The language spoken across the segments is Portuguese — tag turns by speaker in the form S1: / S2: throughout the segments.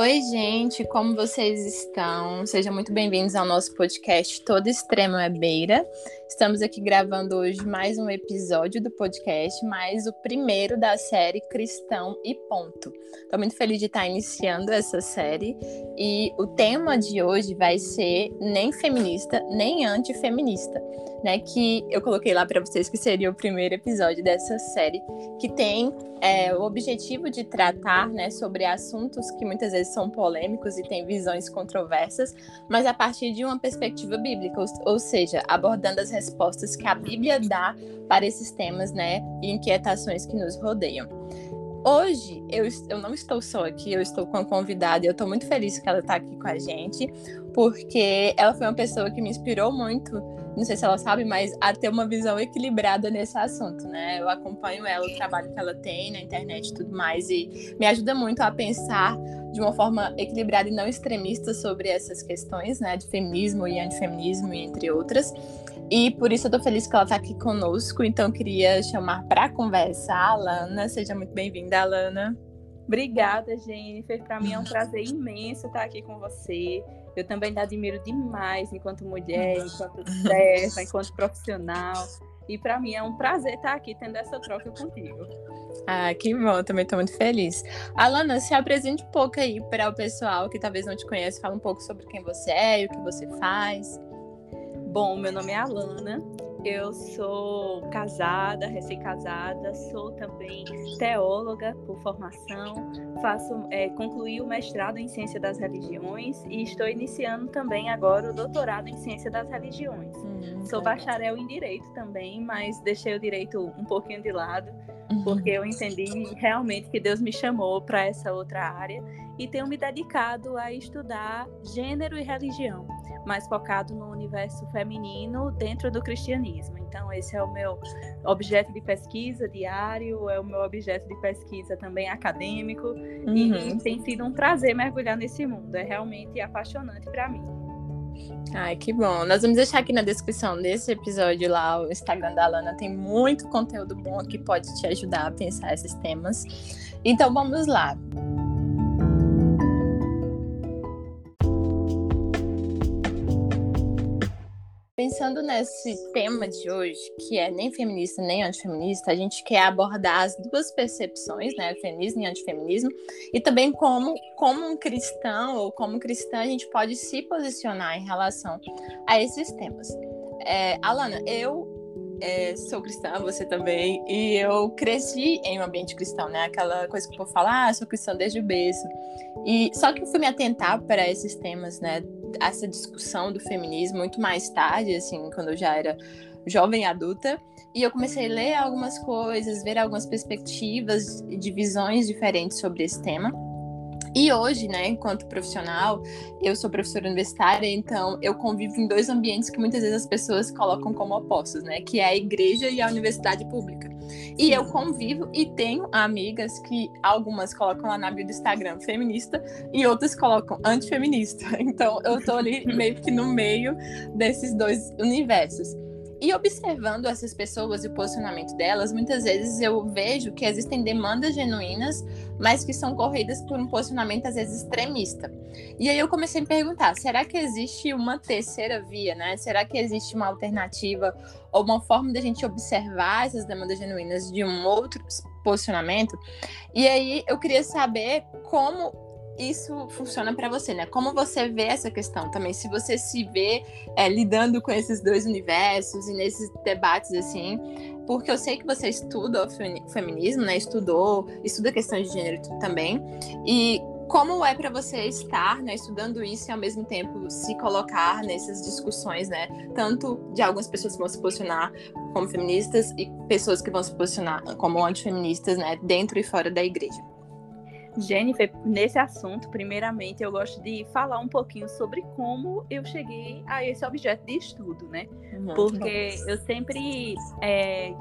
S1: Oi, gente, como vocês estão? Sejam muito bem-vindos ao nosso podcast Todo Extremo é Beira. Estamos aqui gravando hoje mais um episódio do podcast, mais o primeiro da série Cristão e Ponto. Estou muito feliz de estar iniciando essa série e o tema de hoje vai ser nem feminista, nem antifeminista, né? Que eu coloquei lá para vocês que seria o primeiro episódio dessa série, que tem é, o objetivo de tratar né, sobre assuntos que muitas vezes são polêmicos e têm visões controversas, mas a partir de uma perspectiva bíblica, ou, ou seja, abordando as respostas que a Bíblia dá para esses temas né, e inquietações que nos rodeiam. Hoje, eu, eu não estou só aqui, eu estou com uma convidada e eu estou muito feliz que ela está aqui com a gente, porque ela foi uma pessoa que me inspirou muito não sei se ela sabe, mas a ter uma visão equilibrada nesse assunto, né? Eu acompanho ela, o trabalho que ela tem na internet e tudo mais, e me ajuda muito a pensar de uma forma equilibrada e não extremista sobre essas questões, né? De feminismo e antifeminismo, entre outras. E por isso eu tô feliz que ela tá aqui conosco, então queria chamar para conversa a Alana. Seja muito bem-vinda, Alana.
S2: Obrigada, Jennifer. Para mim é um prazer imenso estar aqui com você. Eu também te admiro demais enquanto mulher, enquanto serva, enquanto profissional. E para mim é um prazer estar aqui tendo essa troca contigo.
S1: Ah, que bom, também estou muito feliz. Alana, se apresente um pouco aí para o pessoal que talvez não te conhece, fala um pouco sobre quem você é e o que você faz.
S2: Bom, meu nome é Alana, eu sou casada, recém-casada, sou também teóloga por formação, faço, é, concluí o mestrado em Ciência das Religiões e estou iniciando também agora o doutorado em Ciência das Religiões. Hum, sou bacharel em Direito também, mas deixei o Direito um pouquinho de lado, uhum. porque eu entendi realmente que Deus me chamou para essa outra área e tenho me dedicado a estudar gênero e religião mais focado no universo feminino dentro do cristianismo. Então, esse é o meu objeto de pesquisa diário, é o meu objeto de pesquisa também acadêmico, uhum. e tem sido um prazer mergulhar nesse mundo. É realmente apaixonante para mim.
S1: Ai, que bom. Nós vamos deixar aqui na descrição desse episódio lá o Instagram da Alana. Tem muito conteúdo bom que pode te ajudar a pensar esses temas. Então vamos lá. Pensando nesse tema de hoje, que é nem feminista nem antifeminista, a gente quer abordar as duas percepções, né, feminismo e antifeminismo, e também como, como um cristão ou como cristã a gente pode se posicionar em relação a esses temas. É, Alana, eu é, sou cristã, você também, e eu cresci em um ambiente cristão, né? Aquela coisa que eu vou falar, ah, sou cristã desde o berço. E só que eu fui me atentar para esses temas, né? Essa discussão do feminismo muito mais tarde, assim, quando eu já era jovem adulta. E eu comecei a ler algumas coisas, ver algumas perspectivas de visões diferentes sobre esse tema. E hoje, né, enquanto profissional, eu sou professora universitária, então eu convivo em dois ambientes que muitas vezes as pessoas colocam como opostos, né, que é a igreja e a universidade pública. E eu convivo e tenho amigas que algumas colocam lá na bio do Instagram feminista e outras colocam antifeminista. Então eu tô ali meio que no meio desses dois universos. E observando essas pessoas e o posicionamento delas, muitas vezes eu vejo que existem demandas genuínas, mas que são corridas por um posicionamento às vezes extremista. E aí eu comecei a me perguntar: será que existe uma terceira via, né? Será que existe uma alternativa ou uma forma da gente observar essas demandas genuínas de um outro posicionamento? E aí eu queria saber como isso funciona para você, né? Como você vê essa questão também? Se você se vê é, lidando com esses dois universos e nesses debates assim, porque eu sei que você estuda o feminismo, né? Estudou, estuda questões de gênero também. E como é para você estar né, estudando isso e ao mesmo tempo se colocar nessas discussões, né? Tanto de algumas pessoas que vão se posicionar como feministas e pessoas que vão se posicionar como antifeministas, né? Dentro e fora da igreja.
S2: Jennifer, nesse assunto, primeiramente, eu gosto de falar um pouquinho sobre como eu cheguei a esse objeto de estudo, né? Uhum. Porque eu sempre, é,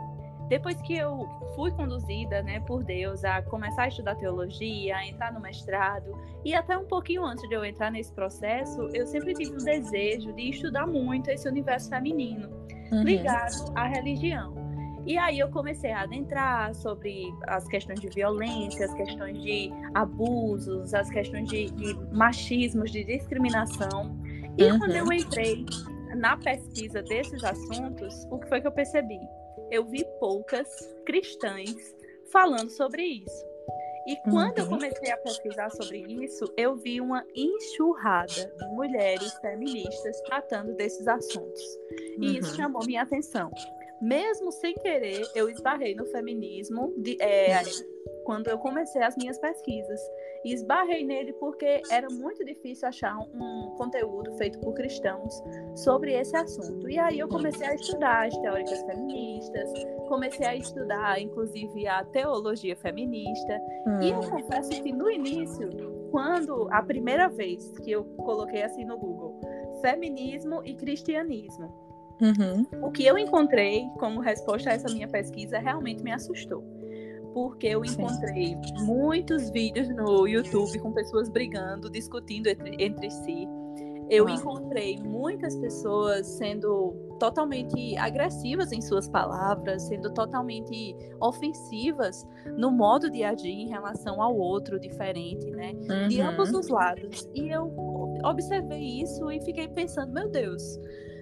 S2: depois que eu fui conduzida, né, por Deus a começar a estudar teologia, a entrar no mestrado e até um pouquinho antes de eu entrar nesse processo, eu sempre tive o desejo de estudar muito esse universo feminino uhum. ligado à religião. E aí eu comecei a adentrar sobre as questões de violência, as questões de abusos, as questões de, de machismos, de discriminação. E uhum. quando eu entrei na pesquisa desses assuntos, o que foi que eu percebi? Eu vi poucas cristãs falando sobre isso. E quando uhum. eu comecei a pesquisar sobre isso, eu vi uma enxurrada de mulheres feministas tratando desses assuntos. E uhum. isso chamou minha atenção. Mesmo sem querer, eu esbarrei no feminismo de, é, quando eu comecei as minhas pesquisas. E esbarrei nele porque era muito difícil achar um conteúdo feito por cristãos sobre esse assunto. E aí eu comecei a estudar as teóricas feministas, comecei a estudar, inclusive, a teologia feminista. Hum. E eu hum. confesso que no início, quando a primeira vez que eu coloquei assim no Google, feminismo e cristianismo, uhum. o que eu encontrei como resposta a essa minha pesquisa realmente me assustou porque eu encontrei Sim. muitos vídeos no YouTube com pessoas brigando, discutindo entre, entre si. Eu ah. encontrei muitas pessoas sendo totalmente agressivas em suas palavras, sendo totalmente ofensivas no modo de agir em relação ao outro diferente, né? Uhum. De ambos os lados. E eu observei isso e fiquei pensando, meu Deus,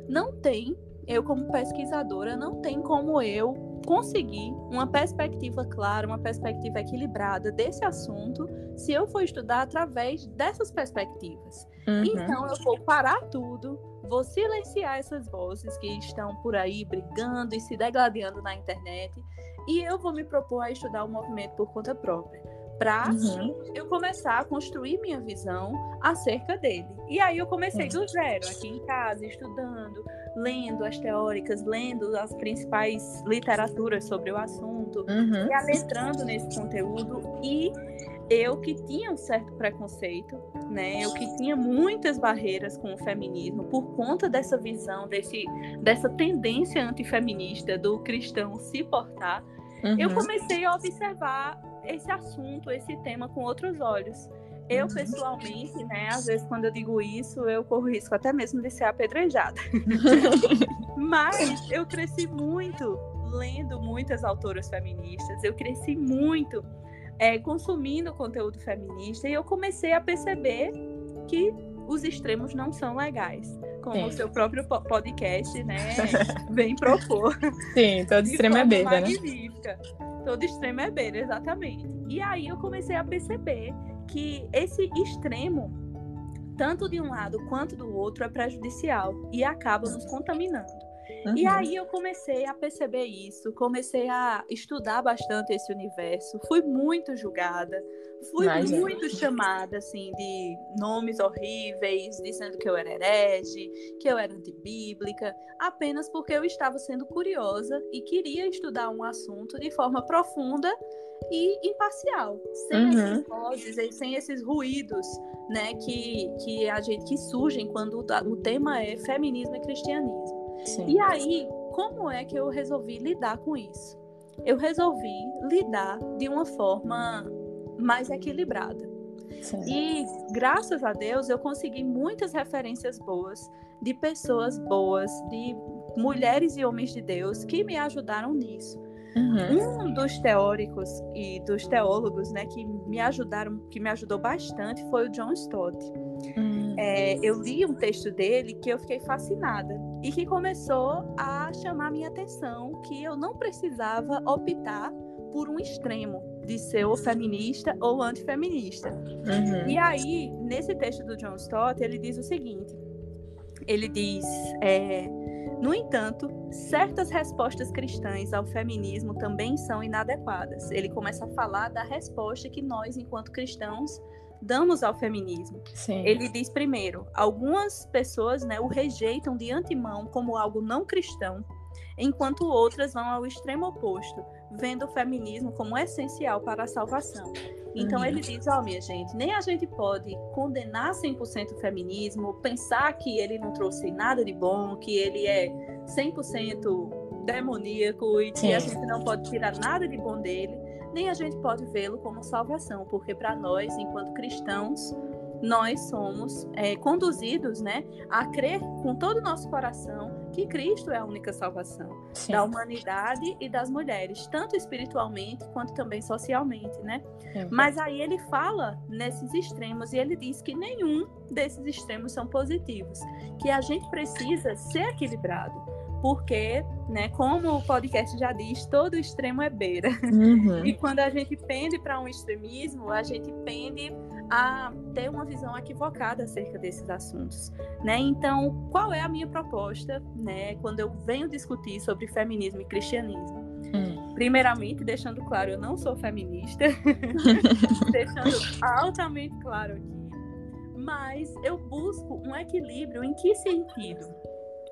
S2: não tem, eu como pesquisadora, não tem como eu conseguir uma perspectiva clara, uma perspectiva equilibrada desse assunto, se eu for estudar através dessas perspectivas. Uhum. Então, eu vou parar tudo, vou silenciar essas vozes que estão por aí brigando e se degladiando na internet, e eu vou me propor a estudar o movimento por conta própria para uhum. eu começar a construir minha visão acerca dele. E aí eu comecei do zero, aqui em casa, estudando, lendo as teóricas, lendo as principais literaturas sobre o assunto, uhum. e adentrando nesse conteúdo e eu que tinha um certo preconceito, né? Eu que tinha muitas barreiras com o feminismo por conta dessa visão, desse, dessa tendência antifeminista do cristão se portar, uhum. eu comecei a observar esse assunto, esse tema com outros olhos. Eu, uhum. pessoalmente, né, às vezes quando eu digo isso, eu corro risco até mesmo de ser apedrejada. Mas eu cresci muito lendo muitas autoras feministas, eu cresci muito é, consumindo conteúdo feminista e eu comecei a perceber que os extremos não são legais. Como Sim. o seu próprio podcast, né, vem propor.
S1: Sim, todo extremo é beba, né?
S2: Todo extremo é beira, exatamente. E aí eu comecei a perceber que esse extremo, tanto de um lado quanto do outro, é prejudicial e acaba nos contaminando. Uhum. E aí eu comecei a perceber isso, comecei a estudar bastante esse universo, fui muito julgada, fui Imagina. muito chamada, assim, de nomes horríveis, dizendo que eu era herege, que eu era antibíblica, apenas porque eu estava sendo curiosa e queria estudar um assunto de forma profunda e imparcial, sem uhum. essas vozes, sem esses ruídos, né, que, que a gente que surgem quando o tema é feminismo e cristianismo. Sim. E aí, como é que eu resolvi lidar com isso? Eu resolvi lidar de uma forma mais equilibrada. Sim. E graças a Deus eu consegui muitas referências boas de pessoas boas, de mulheres e homens de Deus que me ajudaram nisso. Uhum. Um dos teóricos e dos teólogos, né, que me ajudaram, que me ajudou bastante, foi o John Stott. Uhum. É, eu li um texto dele que eu fiquei fascinada e que começou a chamar minha atenção que eu não precisava optar por um extremo de ser ou feminista ou antifeminista. Uhum. E aí, nesse texto do John Stott, ele diz o seguinte: ele diz, é, no entanto, certas respostas cristãs ao feminismo também são inadequadas. Ele começa a falar da resposta que nós, enquanto cristãos, damos ao feminismo. Sim. Ele diz primeiro, algumas pessoas né, o rejeitam de antemão como algo não cristão, enquanto outras vão ao extremo oposto, vendo o feminismo como essencial para a salvação. Então uhum. ele diz, ó, oh, minha gente, nem a gente pode condenar 100% o feminismo, pensar que ele não trouxe nada de bom, que ele é 100% demoníaco e que Sim. a gente não pode tirar nada de bom dele, nem a gente pode vê-lo como salvação, porque para nós, enquanto cristãos, nós somos é, conduzidos né, a crer com todo o nosso coração que Cristo é a única salvação Sim. da humanidade e das mulheres, tanto espiritualmente quanto também socialmente, né? É. Mas aí ele fala nesses extremos e ele diz que nenhum desses extremos são positivos, que a gente precisa ser equilibrado porque, né, como o podcast já diz, todo extremo é beira. Uhum. E quando a gente pende para um extremismo, a gente pende a ter uma visão equivocada acerca desses assuntos, né? Então, qual é a minha proposta, né, quando eu venho discutir sobre feminismo e cristianismo? Hum. Primeiramente, deixando claro, eu não sou feminista, deixando altamente claro aqui, mas eu busco um equilíbrio em que sentido?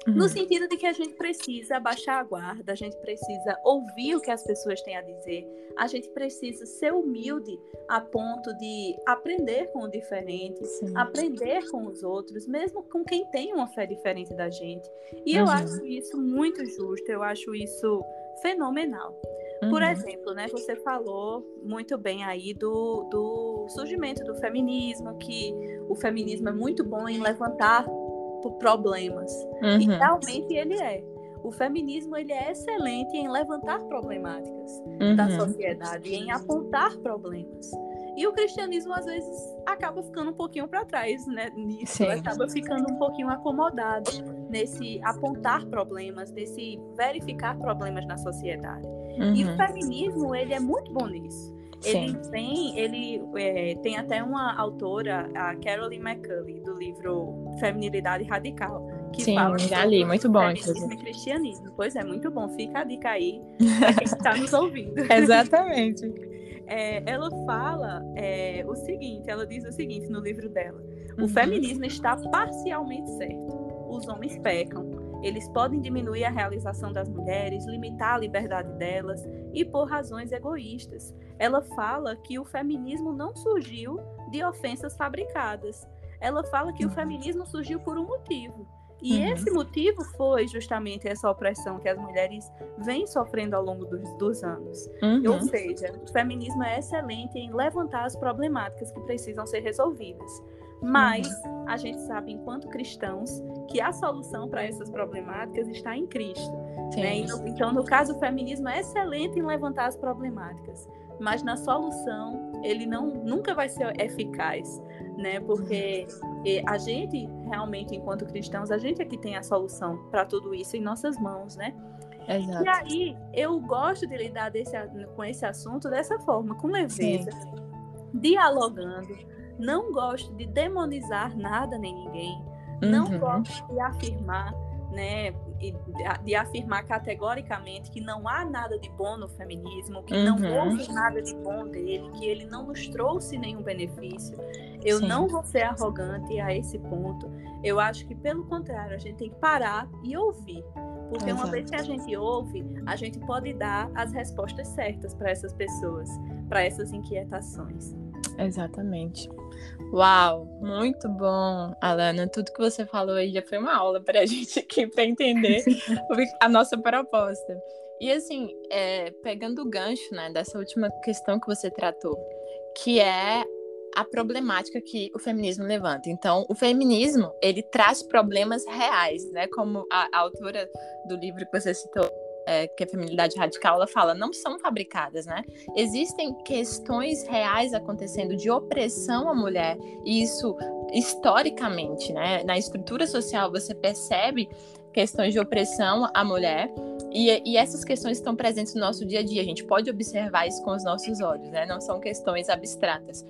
S2: No uhum. sentido de que a gente precisa baixar a guarda, a gente precisa ouvir o que as pessoas têm a dizer, a gente precisa ser humilde a ponto de aprender com o diferente, Sim. aprender com os outros, mesmo com quem tem uma fé diferente da gente. E uhum. eu acho isso muito justo, eu acho isso fenomenal. Uhum. Por exemplo, né, você falou muito bem aí do, do surgimento do feminismo, que o feminismo é muito bom em levantar por problemas. Uhum. E realmente ele é. O feminismo ele é excelente em levantar problemáticas uhum. da sociedade, em apontar problemas. E o cristianismo às vezes acaba ficando um pouquinho para trás, né? Nisso, Sim. acaba ficando um pouquinho acomodado nesse apontar problemas, nesse verificar problemas na sociedade. Uhum. E o uhum. feminismo ele é muito bom nisso. Ele tem, ele é, tem até uma autora, a Carolyn McCulley, do livro Feminilidade Radical, que
S1: Sim,
S2: fala
S1: já li, muito bom.
S2: Feminismo e cristianismo. Pois é, muito bom. Fica a dica aí para quem está nos ouvindo.
S1: Exatamente.
S2: É, ela fala é, o seguinte, ela diz o seguinte no livro dela: o uhum. feminismo está parcialmente certo. Os homens pecam, eles podem diminuir a realização das mulheres, limitar a liberdade delas e por razões egoístas. Ela fala que o feminismo não surgiu de ofensas fabricadas. Ela fala que o feminismo surgiu por um motivo. E uhum. esse motivo foi justamente essa opressão que as mulheres vêm sofrendo ao longo dos, dos anos. Uhum. Ou seja, o feminismo é excelente em levantar as problemáticas que precisam ser resolvidas. Mas uhum. a gente sabe, enquanto cristãos, que a solução para essas problemáticas está em Cristo. Né? Então, no caso, o feminismo é excelente em levantar as problemáticas, mas na solução ele não nunca vai ser eficaz, né? Porque a gente realmente, enquanto cristãos, a gente é que tem a solução para tudo isso em nossas mãos, né? Exato. E aí eu gosto de lidar desse, com esse assunto dessa forma, com leveza, Sim. dialogando não gosto de demonizar nada nem ninguém. Uhum. Não gosto de afirmar, né, de afirmar categoricamente que não há nada de bom no feminismo, que uhum. não houve nada de bom dele, que ele não nos trouxe nenhum benefício. Eu Sim. não vou ser arrogante a esse ponto. Eu acho que, pelo contrário, a gente tem que parar e ouvir. Porque Exato. uma vez que a gente ouve, a gente pode dar as respostas certas para essas pessoas, para essas inquietações.
S1: Exatamente. Uau, muito bom, Alana. Tudo que você falou aí já foi uma aula para a gente aqui para entender a nossa proposta. E assim, é, pegando o gancho né, dessa última questão que você tratou, que é a problemática que o feminismo levanta. Então, o feminismo ele traz problemas reais, né? Como a, a autora do livro que você citou é, que a feminilidade radical, ela fala, não são fabricadas, né? Existem questões reais acontecendo de opressão à mulher, e isso historicamente, né? Na estrutura social você percebe questões de opressão à mulher, e, e, essas questões estão presentes no nosso dia a dia. A gente pode observar isso com os nossos olhos, né? Não são questões abstratas.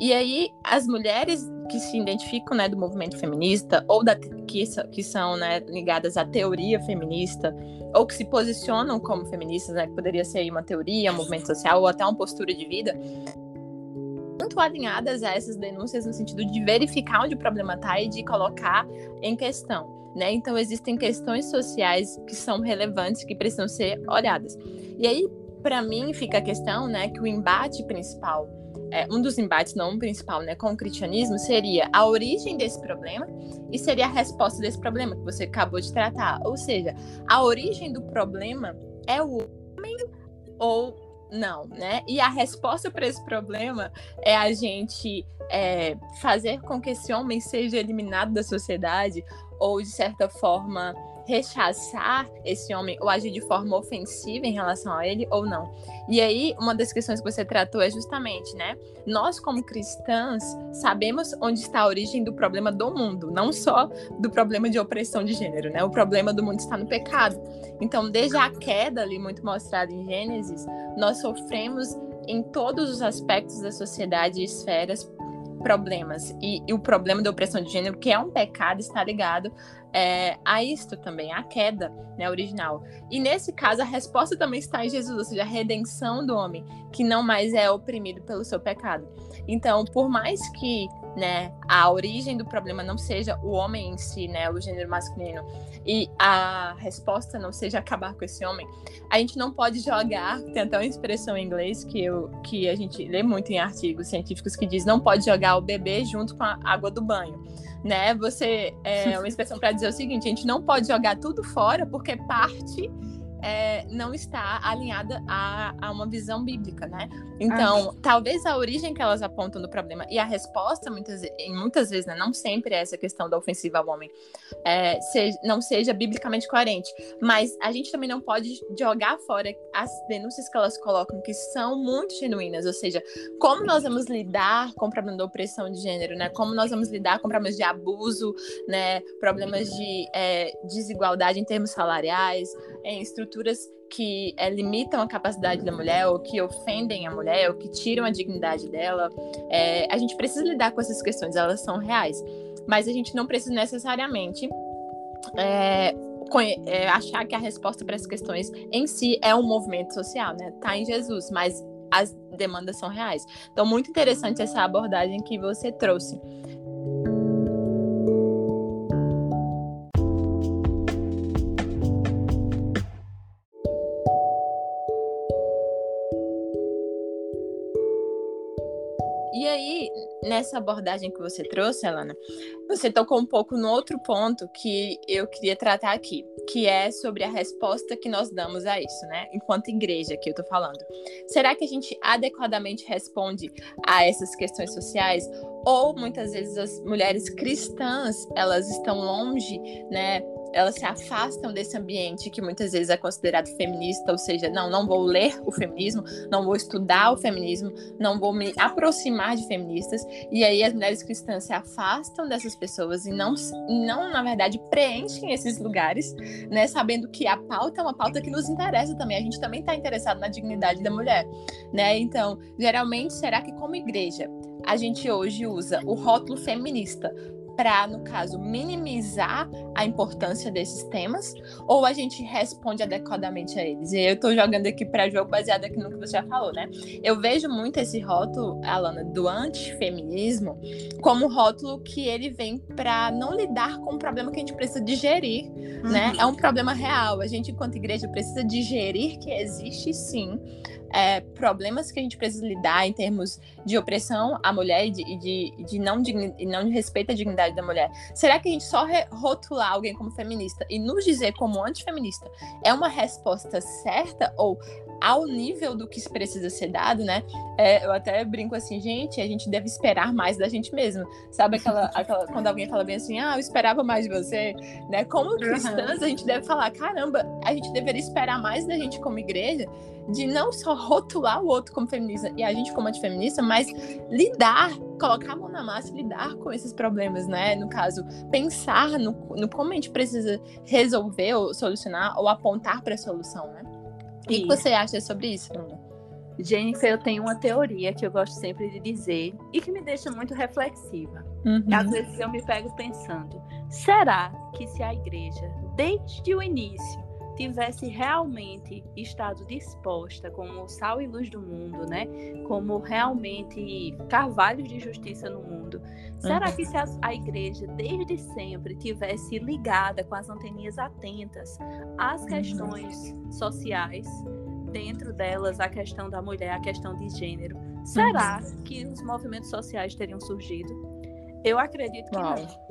S1: E aí, as mulheres que se identificam né, do movimento feminista, ou da, que, que são né, ligadas à teoria feminista, ou que se posicionam como feministas, né, que poderia ser uma teoria, um movimento social, ou até uma postura de vida, muito alinhadas a essas denúncias no sentido de verificar onde o problema está e de colocar em questão. Né? Então, existem questões sociais que são relevantes, que precisam ser olhadas. E aí, para mim, fica a questão né, que o embate principal é, um dos embates, não principal, né, com o cristianismo, seria a origem desse problema e seria a resposta desse problema que você acabou de tratar. Ou seja, a origem do problema é o homem ou não, né? E a resposta para esse problema é a gente é, fazer com que esse homem seja eliminado da sociedade ou, de certa forma, rechaçar esse homem ou agir de forma ofensiva em relação a ele ou não. E aí, uma das questões que você tratou é justamente, né? Nós, como cristãs, sabemos onde está a origem do problema do mundo, não só do problema de opressão de gênero, né? O problema do mundo está no pecado. Então, desde a queda ali, muito mostrada em Gênesis, nós sofremos em todos os aspectos da sociedade e esferas problemas. E, e, o problema da opressão de gênero, que é um pecado, está ligado é, a isto também, a queda né, original. E nesse caso, a resposta também está em Jesus, ou seja, a redenção do homem, que não mais é oprimido pelo seu pecado. Então, por mais que né, a origem do problema não seja o homem em si, né, o gênero masculino, e a resposta não seja acabar com esse homem, a gente não pode jogar, tem até uma expressão em inglês que, eu, que a gente lê muito em artigos científicos que diz não pode jogar o bebê junto com a água do banho. Né? Você é uma expressão para dizer o seguinte: a gente não pode jogar tudo fora porque parte é, não está alinhada a, a, uma visão bíblica, né? Então, ah. talvez a origem que elas apontam do problema e a resposta, muitas, muitas vezes, né, não sempre é essa questão da ofensiva ao homem, é, seja, não seja biblicamente coerente. Mas a gente também não pode jogar fora as denúncias que elas colocam, que são muito genuínas, ou seja, como nós vamos lidar com o problema da opressão de gênero, né? Como nós vamos lidar com problemas de abuso, né? Problemas de é, desigualdade em termos salariais, em estruturas que é, limitam a capacidade da mulher, ou que ofendem a mulher, ou que tiram a dignidade dela. É, a gente precisa lidar com essas questões, elas são reais. Mas a gente não precisa necessariamente é, é, achar que a resposta para essas questões em si é um movimento social, né? Tá em Jesus, mas as demandas são reais. Então, muito interessante essa abordagem que você trouxe. Nessa abordagem que você trouxe, Alana, você tocou um pouco no outro ponto que eu queria tratar aqui, que é sobre a resposta que nós damos a isso, né? Enquanto igreja que eu tô falando. Será que a gente adequadamente responde a essas questões sociais? Ou muitas vezes as mulheres cristãs, elas estão longe, né, elas se afastam desse ambiente que muitas vezes é considerado feminista, ou seja, não, não vou ler o feminismo, não vou estudar o feminismo, não vou me aproximar de feministas, e aí as mulheres cristãs se afastam dessas pessoas e não, não na verdade, preenchem esses lugares, né, sabendo que a pauta é uma pauta que nos interessa também, a gente também está interessado na dignidade da mulher, né, então, geralmente, será que como igreja, a gente hoje usa o rótulo feminista para, no caso, minimizar a importância desses temas, ou a gente responde adequadamente a eles? E eu estou jogando aqui para jogo baseado aqui no que você já falou, né? Eu vejo muito esse rótulo, Alana, do antifeminismo, como rótulo que ele vem para não lidar com um problema que a gente precisa digerir, né? uhum. né? É um problema real. A gente, enquanto igreja, precisa digerir que existe sim é, problemas que a gente precisa lidar em termos de opressão à mulher e de, de, de não, de não de respeito à dignidade da mulher. Será que a gente só rotular alguém como feminista e nos dizer como antifeminista é uma resposta certa ou ao nível do que precisa ser dado, né? É, eu até brinco assim, gente, a gente deve esperar mais da gente mesmo. Sabe aquela, aquela quando alguém fala bem assim, ah, eu esperava mais de você, né? Como cristãs, a gente deve falar, caramba, a gente deveria esperar mais da gente como igreja, de não só rotular o outro como feminista e a gente como antifeminista, mas lidar, colocar a mão na massa e lidar com esses problemas, né? No caso, pensar no, no como a gente precisa resolver ou solucionar ou apontar para a solução, né? O que você acha sobre isso, Luna?
S2: Jennifer, eu tenho uma teoria que eu gosto sempre de dizer e que me deixa muito reflexiva. Uhum. Às vezes eu me pego pensando: será que se a igreja, desde o início, tivesse realmente estado disposta como sal e luz do mundo, né? Como realmente carvalhos de justiça no mundo. Será uhum. que se a, a, igreja desde sempre tivesse ligada com as anteninhas atentas às uhum. questões sociais, dentro delas a questão da mulher, a questão de gênero, será uhum. que os movimentos sociais teriam surgido? Eu acredito que não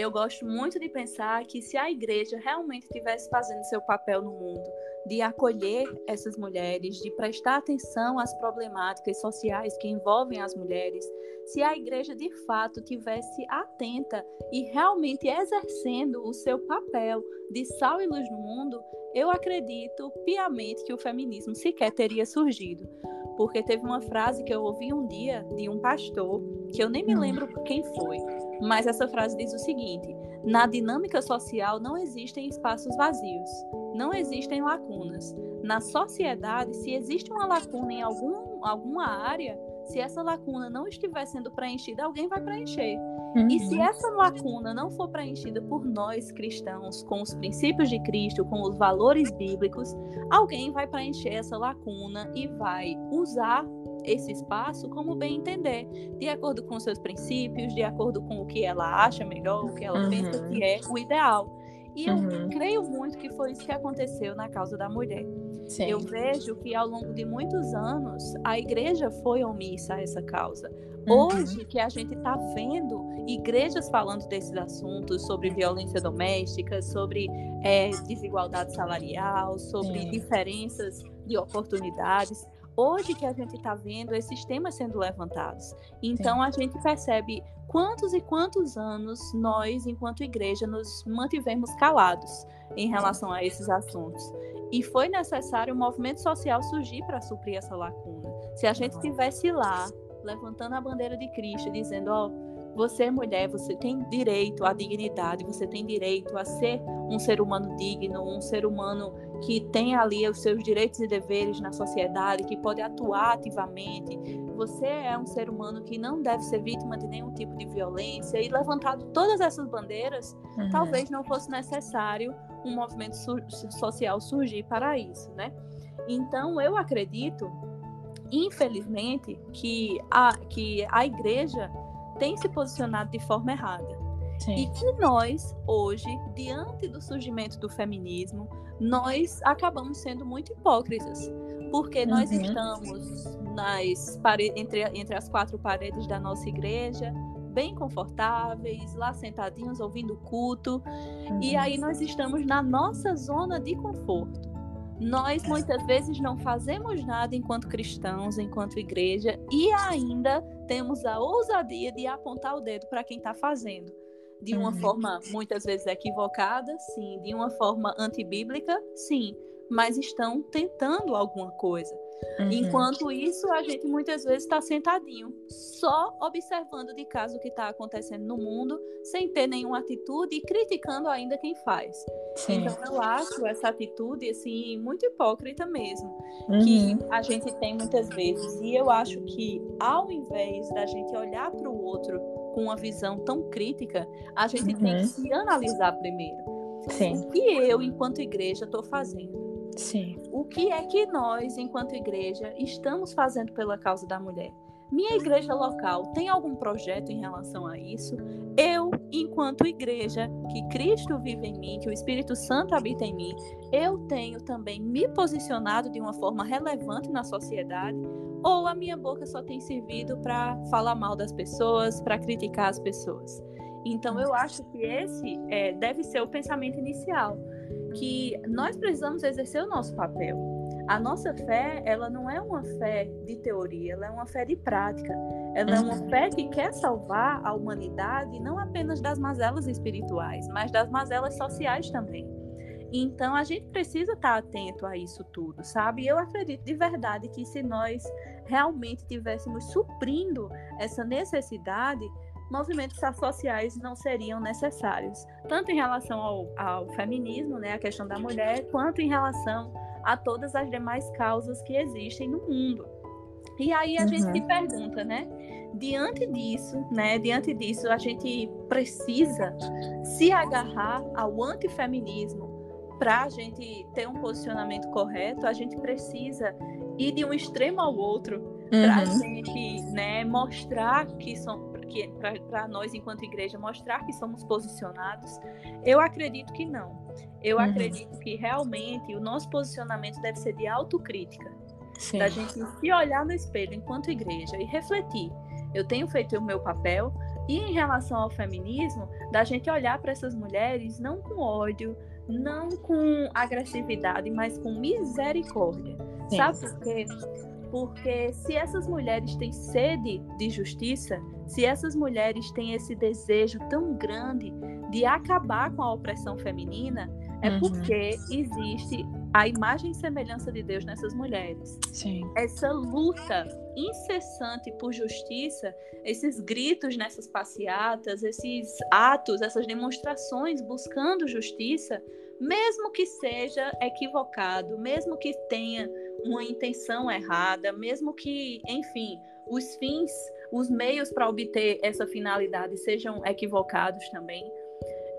S2: eu gosto muito de pensar que se a igreja realmente estivesse fazendo seu papel no mundo, de acolher essas mulheres, de prestar atenção às problemáticas sociais que envolvem as mulheres, se a igreja de fato tivesse atenta e realmente exercendo o seu papel de sal e luz no mundo, eu acredito piamente que o feminismo sequer teria surgido. Porque teve uma frase que eu ouvi um dia de um pastor, que eu nem me hum. lembro quem foi, mas essa frase diz o seguinte: na dinâmica social não existem espaços vazios, não existem lacunas. Na sociedade, se existe uma lacuna em algum, alguma área, se essa lacuna não estiver sendo preenchida, alguém vai preencher. Uhum. E se uhum. essa lacuna não for preenchida por nós cristãos, com os princípios de Cristo, com os valores bíblicos, alguém vai preencher essa lacuna e vai usar esse espaço como bem entender, de acordo com seus princípios, de acordo com o que ela acha melhor, o que ela uhum. pensa que é o ideal. E eu uhum. creio muito que foi isso que aconteceu na causa da mulher. Sim. Eu vejo que ao longo de muitos anos a igreja foi omissa a essa causa. Uhum. Hoje que a gente está vendo igrejas falando desses assuntos, sobre violência doméstica, sobre é, desigualdade salarial, sobre Sim. diferenças de oportunidades. Hoje que a gente está vendo esses temas sendo levantados. Então Sim. a gente percebe quantos e quantos anos nós, enquanto igreja, nos mantivemos calados em relação a esses assuntos. E foi necessário o um movimento social surgir para suprir essa lacuna. Se a gente tivesse lá levantando a bandeira de Cristo, dizendo: Ó, oh, você é mulher, você tem direito à dignidade, você tem direito a ser um ser humano digno, um ser humano que tem ali os seus direitos e deveres na sociedade, que pode atuar ativamente. Você é um ser humano que não deve ser vítima de nenhum tipo de violência. E levantado todas essas bandeiras, uhum. talvez não fosse necessário um movimento social surgir para isso, né? Então, eu acredito infelizmente, que a, que a igreja tem se posicionado de forma errada. Sim. E que nós, hoje, diante do surgimento do feminismo, nós acabamos sendo muito hipócritas. Porque nós uhum. estamos nas entre, entre as quatro paredes da nossa igreja, bem confortáveis, lá sentadinhos ouvindo culto, uhum. e aí nós estamos na nossa zona de conforto. Nós muitas vezes não fazemos nada enquanto cristãos, enquanto igreja, e ainda temos a ousadia de apontar o dedo para quem está fazendo. De uma uhum. forma muitas vezes equivocada, sim. De uma forma antibíblica, sim. Mas estão tentando alguma coisa. Uhum. Enquanto isso, a gente muitas vezes está sentadinho, só observando de caso o que está acontecendo no mundo, sem ter nenhuma atitude e criticando ainda quem faz. Sim. Então eu acho essa atitude assim muito hipócrita mesmo, uhum. que a gente tem muitas vezes. E eu acho que ao invés da gente olhar para o outro com uma visão tão crítica, a gente uhum. tem que se analisar primeiro. Sim. O que eu, enquanto igreja, estou fazendo?
S1: Sim.
S2: O que é que nós, enquanto igreja, estamos fazendo pela causa da mulher? Minha igreja local tem algum projeto em relação a isso? Eu, enquanto igreja, que Cristo vive em mim, que o Espírito Santo habita em mim, eu tenho também me posicionado de uma forma relevante na sociedade? Ou a minha boca só tem servido para falar mal das pessoas, para criticar as pessoas? Então, eu acho que esse é, deve ser o pensamento inicial que nós precisamos exercer o nosso papel. A nossa fé, ela não é uma fé de teoria, ela é uma fé de prática. Ela é uma uhum. fé que quer salvar a humanidade não apenas das mazelas espirituais, mas das mazelas sociais também. Então a gente precisa estar atento a isso tudo, sabe? Eu acredito de verdade que se nós realmente tivéssemos suprindo essa necessidade, movimentos sociais não seriam necessários, tanto em relação ao, ao feminismo, né, a questão da mulher, quanto em relação a todas as demais causas que existem no mundo. E aí a uhum. gente se pergunta, né? Diante disso, né? Diante disso, a gente precisa se agarrar ao antifeminismo para a gente ter um posicionamento correto. A gente precisa ir de um extremo ao outro para a uhum. gente, né? Mostrar que são que para nós enquanto igreja mostrar que somos posicionados? Eu acredito que não. Eu uhum. acredito que realmente o nosso posicionamento deve ser de autocrítica. Sim. Da gente se olhar no espelho enquanto igreja e refletir. Eu tenho feito o meu papel e em relação ao feminismo, da gente olhar para essas mulheres não com ódio, não com agressividade, mas com misericórdia. Sim. Sabe por quê? Porque se essas mulheres têm sede de justiça, se essas mulheres têm esse desejo tão grande de acabar com a opressão feminina, é uhum. porque existe a imagem e semelhança de Deus nessas mulheres.
S1: Sim.
S2: Essa luta incessante por justiça, esses gritos nessas passeatas, esses atos, essas demonstrações buscando justiça, mesmo que seja equivocado, mesmo que tenha uma intenção errada, mesmo que, enfim, os fins, os meios para obter essa finalidade sejam equivocados também,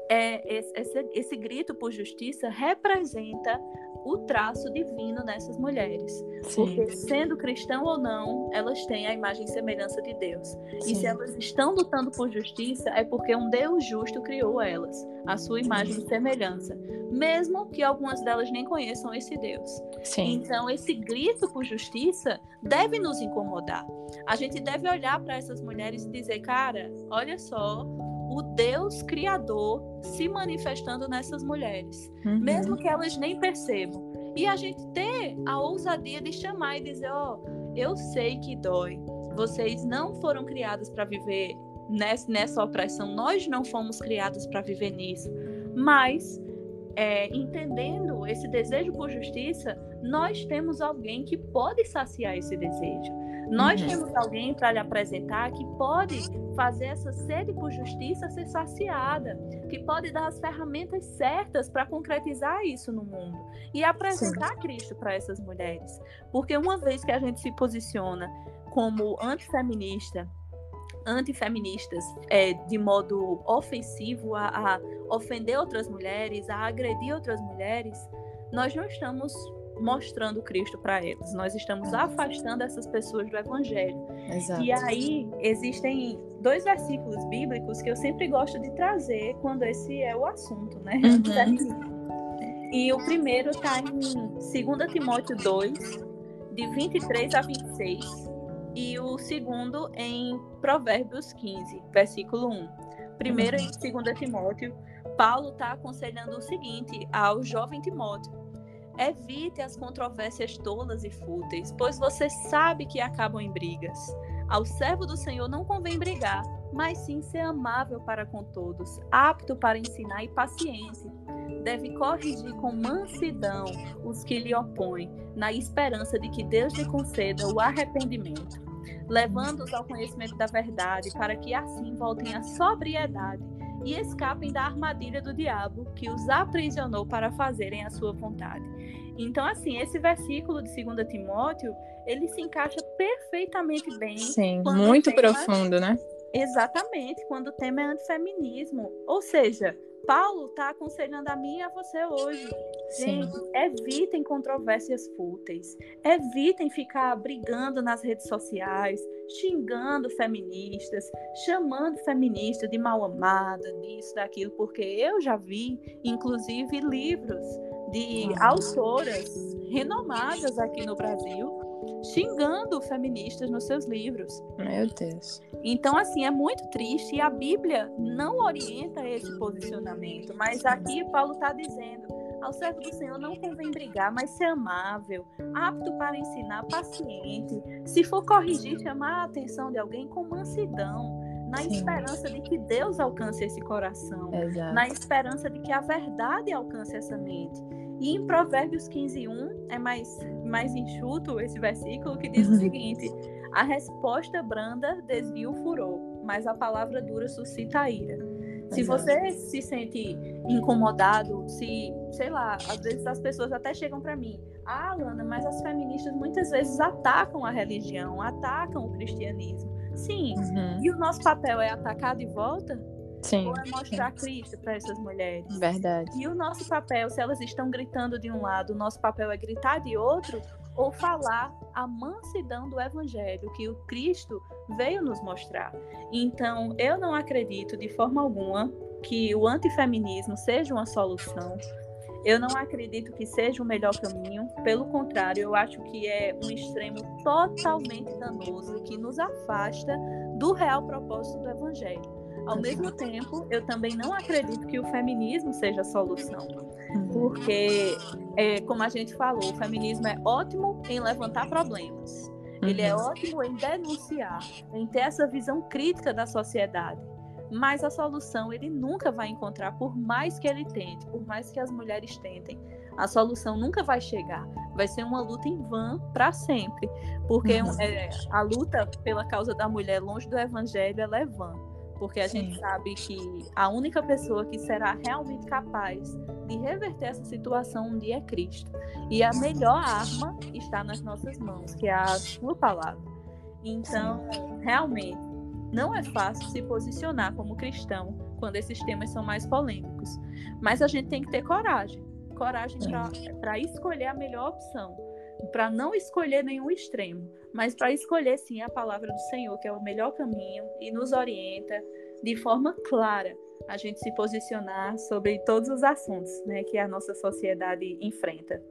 S2: é, esse, esse grito por justiça representa o traço divino nessas mulheres. Sim. Porque, sendo cristão ou não, elas têm a imagem e semelhança de Deus. Sim. E se elas estão lutando por justiça, é porque um Deus justo criou elas, a sua imagem Sim. e semelhança. Mesmo que algumas delas nem conheçam esse Deus. Então, esse grito por justiça deve nos incomodar. A gente deve olhar para essas mulheres e dizer: cara, olha só o Deus Criador se manifestando nessas mulheres, uhum. mesmo que elas nem percebam. E a gente ter a ousadia de chamar e dizer: Ó, oh, eu sei que dói, vocês não foram criadas para viver nessa, nessa opressão, nós não fomos criados para viver nisso, mas é, entendendo esse desejo por justiça, nós temos alguém que pode saciar esse desejo. Nós uhum. temos alguém para lhe apresentar que pode fazer essa sede por justiça ser saciada, que pode dar as ferramentas certas para concretizar isso no mundo e apresentar Sim. Cristo para essas mulheres. Porque uma vez que a gente se posiciona como antifeminista, antifeministas é, de modo ofensivo a, a ofender outras mulheres, a agredir outras mulheres, nós não estamos mostrando Cristo para eles. Nós estamos afastando essas pessoas do Evangelho. Exato. E aí existem dois versículos bíblicos que eu sempre gosto de trazer quando esse é o assunto, né? Uhum. E o primeiro está em 2 Timóteo 2, de 23 a 26, e o segundo em Provérbios 15, versículo 1. Primeiro em 2 Timóteo, Paulo está aconselhando o seguinte ao jovem Timóteo Evite as controvérsias tolas e fúteis, pois você sabe que acabam em brigas. Ao servo do Senhor não convém brigar, mas sim ser amável para com todos, apto para ensinar e paciente. Deve corrigir com mansidão os que lhe opõem, na esperança de que Deus lhe conceda o arrependimento, levando-os ao conhecimento da verdade, para que assim voltem à sobriedade e escapem da armadilha do diabo que os aprisionou para fazerem a sua vontade. Então, assim, esse versículo de 2 Timóteo, ele se encaixa perfeitamente bem.
S1: Sim, muito tema... profundo, né?
S2: Exatamente, quando o tema é antifeminismo. Ou seja, Paulo está aconselhando a mim e a você hoje. Sim. Gente, evitem controvérsias fúteis. Evitem ficar brigando nas redes sociais, xingando feministas, chamando feministas de mal amada, disso, daquilo, porque eu já vi, inclusive, livros de autoras renomadas aqui no Brasil xingando feministas nos seus livros.
S1: Meu Deus.
S2: Então, assim, é muito triste e a Bíblia não orienta esse posicionamento, mas aqui Paulo está dizendo: ao servo do Senhor não convém brigar, mas ser amável, apto para ensinar, paciente. Se for corrigir, chamar a atenção de alguém com mansidão na esperança de que Deus alcance esse coração, Exato. na esperança de que a verdade alcance essa mente. E em Provérbios 15, 1, é mais, mais enxuto esse versículo, que diz o seguinte: A resposta branda desvia o furor, mas a palavra dura suscita a ira. Se você se sente incomodado, se, sei lá, às vezes as pessoas até chegam para mim, ah, Lana, mas as feministas muitas vezes atacam a religião, atacam o cristianismo. Sim, uhum. e o nosso papel é atacar de volta? Sim. Ou é mostrar Cristo para essas mulheres.
S1: Verdade.
S2: E o nosso papel, se elas estão gritando de um lado, o nosso papel é gritar de outro, ou falar a mansidão do evangelho que o Cristo veio nos mostrar. Então, eu não acredito de forma alguma que o antifeminismo seja uma solução. Eu não acredito que seja o melhor caminho, pelo contrário, eu acho que é um extremo totalmente danoso que nos afasta do real propósito do evangelho. Ao mesmo tempo, eu também não acredito que o feminismo seja a solução. Porque, é, como a gente falou, o feminismo é ótimo em levantar problemas. Ele é uhum. ótimo em denunciar, em ter essa visão crítica da sociedade. Mas a solução ele nunca vai encontrar, por mais que ele tente, por mais que as mulheres tentem. A solução nunca vai chegar. Vai ser uma luta em vão para sempre. Porque uhum. é, a luta pela causa da mulher longe do evangelho ela é vã porque a Sim. gente sabe que a única pessoa que será realmente capaz de reverter essa situação um dia é Cristo. E a melhor arma está nas nossas mãos, que é a sua palavra. Então, realmente, não é fácil se posicionar como cristão quando esses temas são mais polêmicos. Mas a gente tem que ter coragem coragem para escolher a melhor opção, para não escolher nenhum extremo mas para escolher sim a palavra do Senhor, que é o melhor caminho e nos orienta de forma clara a gente se posicionar sobre todos os assuntos né, que a nossa sociedade enfrenta.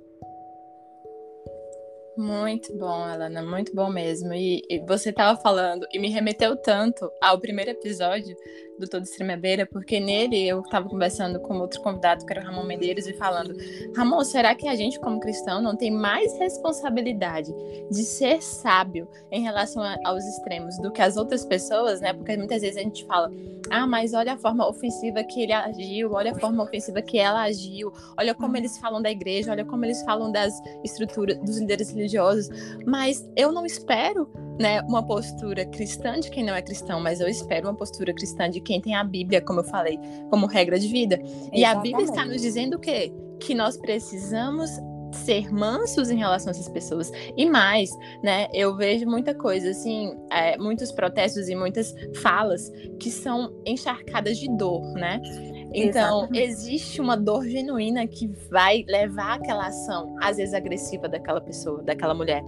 S1: Muito bom, Alana, muito bom mesmo. E, e você estava falando e me remeteu tanto ao primeiro episódio do Todo Extrema Beira, porque nele eu estava conversando com outro convidado, que era o Ramon Medeiros, e falando: Ramon, será que a gente, como cristão, não tem mais responsabilidade de ser sábio em relação a, aos extremos do que as outras pessoas, né? Porque muitas vezes a gente fala: ah, mas olha a forma ofensiva que ele agiu, olha a forma ofensiva que ela agiu, olha como eles falam da igreja, olha como eles falam das estruturas, dos líderes religiosos, mas eu não espero né, uma postura cristã de quem não é cristão, mas eu espero uma postura cristã de quem tem a Bíblia, como eu falei, como regra de vida. Exatamente. E a Bíblia está nos dizendo o quê? Que nós precisamos ser mansos em relação a essas pessoas. E mais, né? Eu vejo muita coisa, assim, é, muitos protestos e muitas falas que são encharcadas de dor, né? Então, Exatamente. existe uma dor genuína que vai levar aquela ação, às vezes agressiva, daquela pessoa, daquela mulher.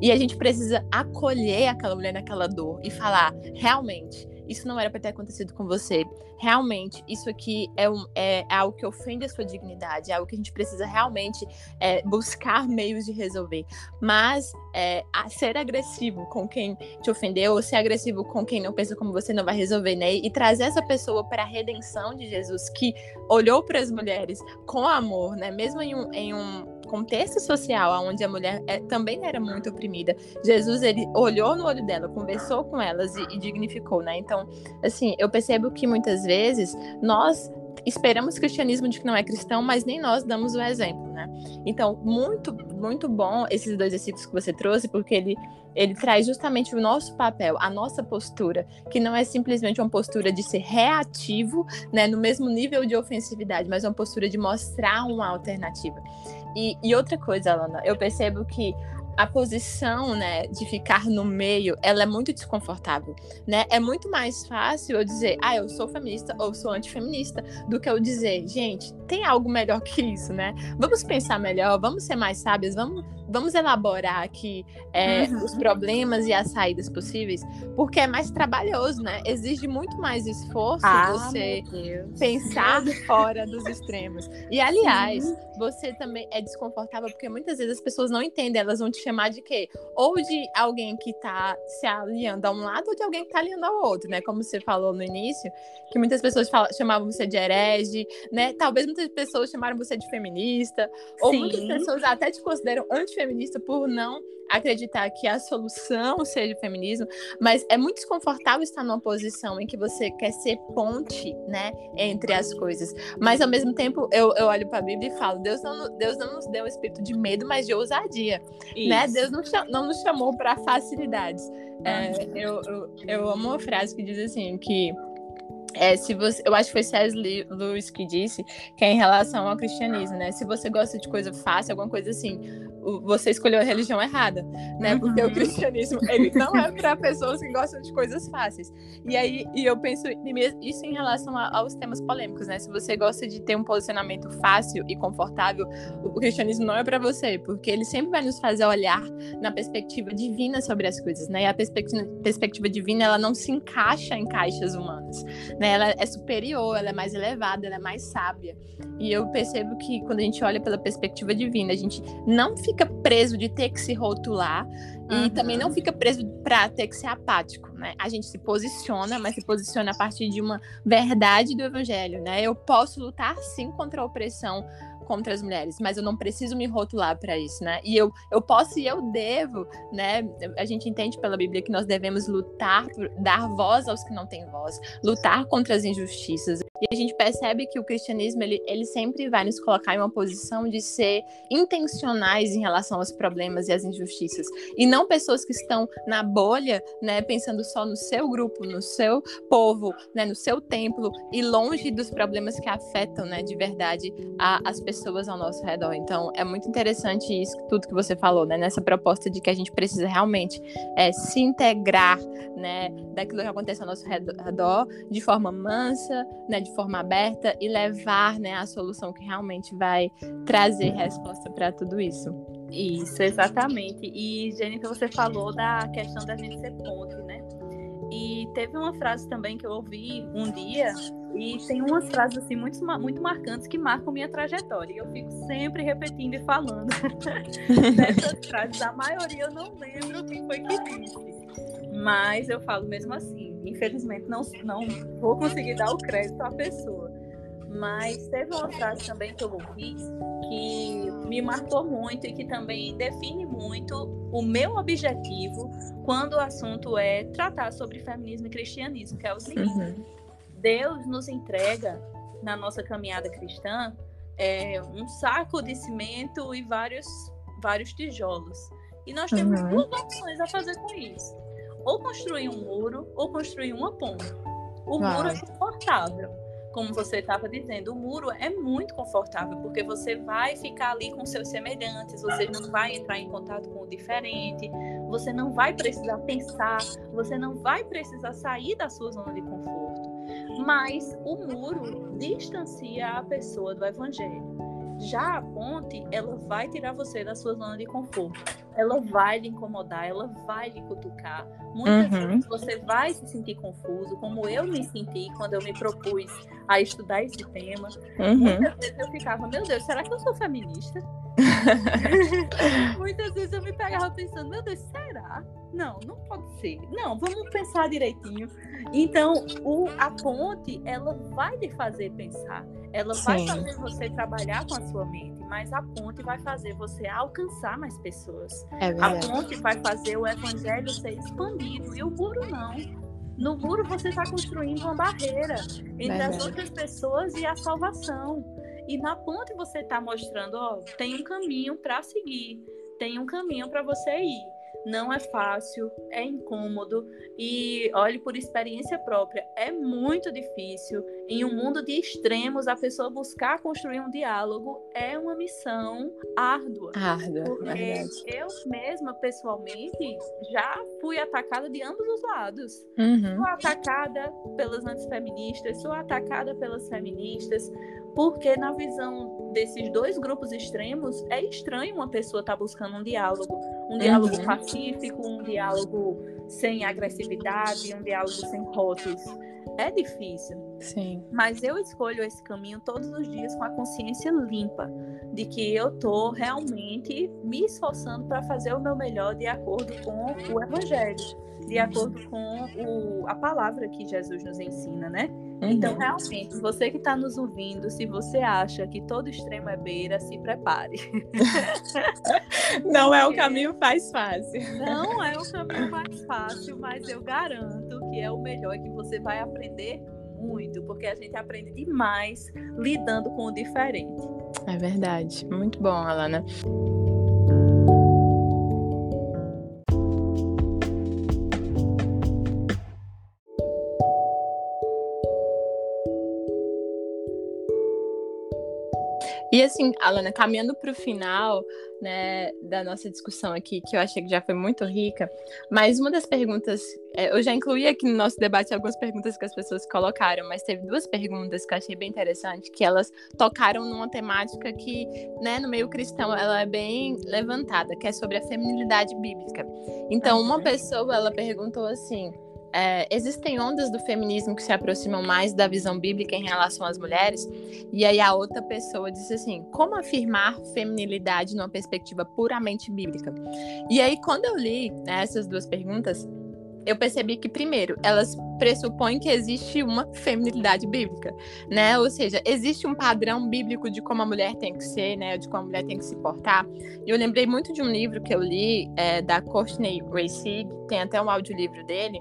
S1: E a gente precisa acolher aquela mulher naquela dor e falar: realmente, isso não era para ter acontecido com você. Realmente, isso aqui é, um, é, algo que ofende a sua dignidade, é algo que a gente precisa realmente é, buscar meios de resolver. Mas é, ser agressivo com quem te ofendeu, ou ser agressivo com quem não pensa como você, não vai resolver, né? E trazer essa pessoa para a redenção de Jesus, que olhou para as mulheres com amor, né? Mesmo em um, em um contexto social onde a mulher é, também era muito oprimida, Jesus ele olhou no olho dela, conversou com elas e, e dignificou, né? Então, assim, eu percebo que muitas vezes nós esperamos cristianismo de que não é cristão, mas nem nós damos o exemplo, né? Então, muito, muito bom esses dois versículos que você trouxe, porque ele, ele traz justamente o nosso papel, a nossa postura, que não é simplesmente uma postura de ser reativo, né, no mesmo nível de ofensividade, mas uma postura de mostrar uma alternativa. E, e outra coisa, Alana, eu percebo que a posição, né, de ficar no meio, ela é muito desconfortável, né? É muito mais fácil eu dizer, ah, eu sou feminista ou sou antifeminista, do que eu dizer, gente, tem algo melhor que isso, né? Vamos pensar melhor, vamos ser mais sábios, vamos vamos elaborar aqui é, uhum. os problemas e as saídas possíveis, porque é mais trabalhoso, né? Exige muito mais esforço ah, você pensar fora dos extremos. E, aliás, uhum. você também é desconfortável porque muitas vezes as pessoas não entendem, elas vão te chamar de quê? Ou de alguém que tá se alinhando a um lado ou de alguém que tá alinhando ao outro, né? Como você falou no início, que muitas pessoas chamavam você de herege, né? Talvez muitas pessoas chamaram você de feminista, ou Sim. muitas pessoas até te consideram antifeminista feminista por não acreditar que a solução seja o feminismo, mas é muito desconfortável estar numa posição em que você quer ser ponte, né, entre as coisas. Mas ao mesmo tempo, eu, eu olho para a Bíblia e falo: Deus não, Deus não nos deu um espírito de medo, mas de ousadia, Isso. né? Deus não, não nos chamou para facilidades. É, eu, eu, eu amo uma frase que diz assim que é, se você, eu acho que foi C.S. Lewis que disse que é em relação ao cristianismo, né? Se você gosta de coisa fácil, alguma coisa assim, você escolheu a religião errada, né? Uhum. Porque o cristianismo, ele não é para pessoas que gostam de coisas fáceis. E aí, e eu penso isso em relação aos temas polêmicos, né? Se você gosta de ter um posicionamento fácil e confortável, o cristianismo não é para você, porque ele sempre vai nos fazer olhar na perspectiva divina sobre as coisas, né? E a perspectiva, perspectiva divina, ela não se encaixa em caixas humanas, né? Ela é superior, ela é mais elevada, ela é mais sábia. E eu percebo que quando a gente olha pela perspectiva divina, a gente não fica fica preso de ter que se rotular uhum. e também não fica preso para ter que ser apático, né? A gente se posiciona, mas se posiciona a partir de uma verdade do evangelho, né? Eu posso lutar sim contra a opressão contra as mulheres, mas eu não preciso me rotular para isso, né? E eu, eu posso e eu devo, né? A gente entende pela Bíblia que nós devemos lutar, por dar voz aos que não têm voz, lutar contra as injustiças. E a gente percebe que o cristianismo ele, ele sempre vai nos colocar em uma posição de ser intencionais em relação aos problemas e às injustiças, e não pessoas que estão na bolha, né, pensando só no seu grupo, no seu povo, né, no seu templo e longe dos problemas que afetam, né, de verdade a, as pessoas ao nosso redor. Então, é muito interessante isso, tudo que você falou, né? Nessa proposta de que a gente precisa realmente é, se integrar, né? Daquilo que acontece ao nosso redor, de forma mansa, né? De forma aberta e levar, né? A solução que realmente vai trazer resposta para tudo isso.
S2: Isso, exatamente. E, Jennifer, você falou da questão da gente ser ponte, né? E teve uma frase também que eu ouvi um dia, e tem umas frases assim muito, muito marcantes que marcam minha trajetória. E eu fico sempre repetindo e falando dessas frases. A maioria eu não lembro quem foi que disse. Mas eu falo mesmo assim. Infelizmente não, não vou conseguir dar o crédito à pessoa. Mas teve uma frase também que eu ouvi que me marcou muito e que também define muito o meu objetivo quando o assunto é tratar sobre feminismo e cristianismo, que é o seguinte: uhum. Deus nos entrega na nossa caminhada cristã é, um saco de cimento e vários, vários tijolos. E nós temos uhum. duas opções a fazer com isso: ou construir um muro ou construir uma ponte. O Uau. muro é confortável como você estava dizendo, o muro é muito confortável, porque você vai ficar ali com seus semelhantes, você não vai entrar em contato com o diferente, você não vai precisar pensar, você não vai precisar sair da sua zona de conforto. Mas o muro distancia a pessoa do evangelho. Já a ponte, ela vai tirar você da sua zona de conforto. Ela vai lhe incomodar, ela vai lhe cutucar. Muitas uhum. vezes você vai se sentir confuso, como eu me senti quando eu me propus a estudar esse tema. Uhum. Muitas vezes eu ficava, meu Deus, será que eu sou feminista? Muitas vezes eu me pegava pensando, meu Deus, será? Não, não pode ser. Não, vamos pensar direitinho. Então, o, a ponte, ela vai te fazer pensar. Ela Sim. vai fazer você trabalhar com a sua mente, mas a ponte vai fazer você alcançar mais pessoas. É a ponte vai fazer o evangelho ser expandido e o muro não. No muro você está construindo uma barreira entre verdade. as outras pessoas e a salvação. E na ponte você está mostrando, ó, tem um caminho para seguir, tem um caminho para você ir não é fácil, é incômodo e olhe por experiência própria, é muito difícil. Em um mundo de extremos, a pessoa buscar construir um diálogo é uma missão árdua.
S1: Árdua,
S2: porque verdade. eu mesma, pessoalmente, já fui atacada de ambos os lados. Uhum. Sou atacada pelas antifeministas, sou atacada pelas feministas, porque na visão desses dois grupos extremos, é estranho uma pessoa estar tá buscando um diálogo um diálogo uhum. pacífico, um diálogo sem agressividade, um diálogo sem rótulos. É difícil.
S1: Sim.
S2: Mas eu escolho esse caminho todos os dias com a consciência limpa de que eu tô realmente me esforçando para fazer o meu melhor de acordo com o evangelho, de acordo com o, a palavra que Jesus nos ensina, né? Uhum. Então, realmente, você que está nos ouvindo, se você acha que todo extremo é beira, se prepare.
S1: não é o caminho mais fácil.
S2: Não é o caminho mais fácil, mas eu garanto que é o melhor, que você vai aprender muito, porque a gente aprende demais lidando com o diferente.
S1: É verdade. Muito bom, Alana. E assim, Alana, caminhando para o final né, da nossa discussão aqui, que eu achei que já foi muito rica, mas uma das perguntas, é, eu já incluí aqui no nosso debate algumas perguntas que as pessoas colocaram, mas teve duas perguntas que eu achei bem interessante, que elas tocaram numa temática que, né, no meio cristão, ela é bem levantada, que é sobre a feminilidade bíblica. Então, uma pessoa, ela perguntou assim, é, existem ondas do feminismo que se aproximam mais da visão bíblica em relação às mulheres. E aí a outra pessoa disse assim: como afirmar feminilidade numa perspectiva puramente bíblica? E aí, quando eu li né, essas duas perguntas, eu percebi que, primeiro, elas pressupõem que existe uma feminilidade bíblica, né? Ou seja, existe um padrão bíblico de como a mulher tem que ser, né? De como a mulher tem que se portar. E eu lembrei muito de um livro que eu li, é, da Courtney Reissig, tem até um audiolivro dele,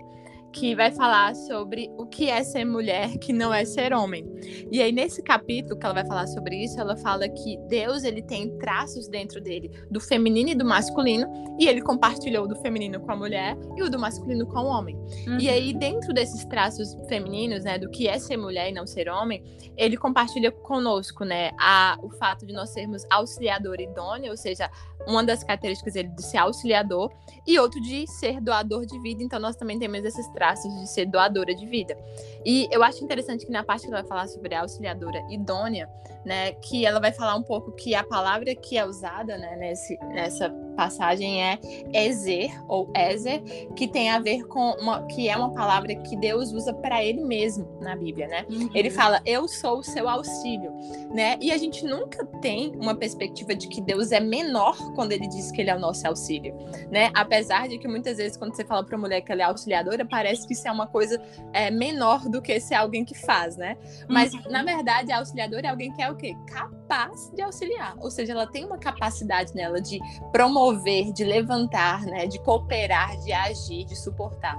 S1: que vai falar sobre o que é ser mulher, que não é ser homem. E aí nesse capítulo que ela vai falar sobre isso, ela fala que Deus ele tem traços dentro dele do feminino e do masculino, e ele compartilhou do feminino com a mulher e o do masculino com o homem. Uhum. E aí dentro desses traços femininos, né, do que é ser mulher e não ser homem, ele compartilha conosco, né, a, o fato de nós sermos auxiliador idôneo, ou seja, uma das características dele de ser auxiliador e outro de ser doador de vida. Então nós também temos esses traços de ser doadora de vida. E eu acho interessante que na parte que ela vai falar sobre a auxiliadora idônea, né, que ela vai falar um pouco que a palavra que é usada, né, nesse, nessa passagem é Ezer ou Ezer, que tem a ver com uma que é uma palavra que Deus usa para ele mesmo na Bíblia, né? Uhum. Ele fala: "Eu sou o seu auxílio", né? E a gente nunca tem uma perspectiva de que Deus é menor quando ele diz que ele é o nosso auxílio, né? Apesar de que muitas vezes quando você fala para uma mulher que ela é auxiliadora, parece que isso é uma coisa é, menor do que ser alguém que faz, né? Mas uhum. na verdade a auxiliadora é alguém que é o quê? Capaz de auxiliar, ou seja, ela tem uma capacidade nela de promover, de levantar, né? De cooperar, de agir, de suportar.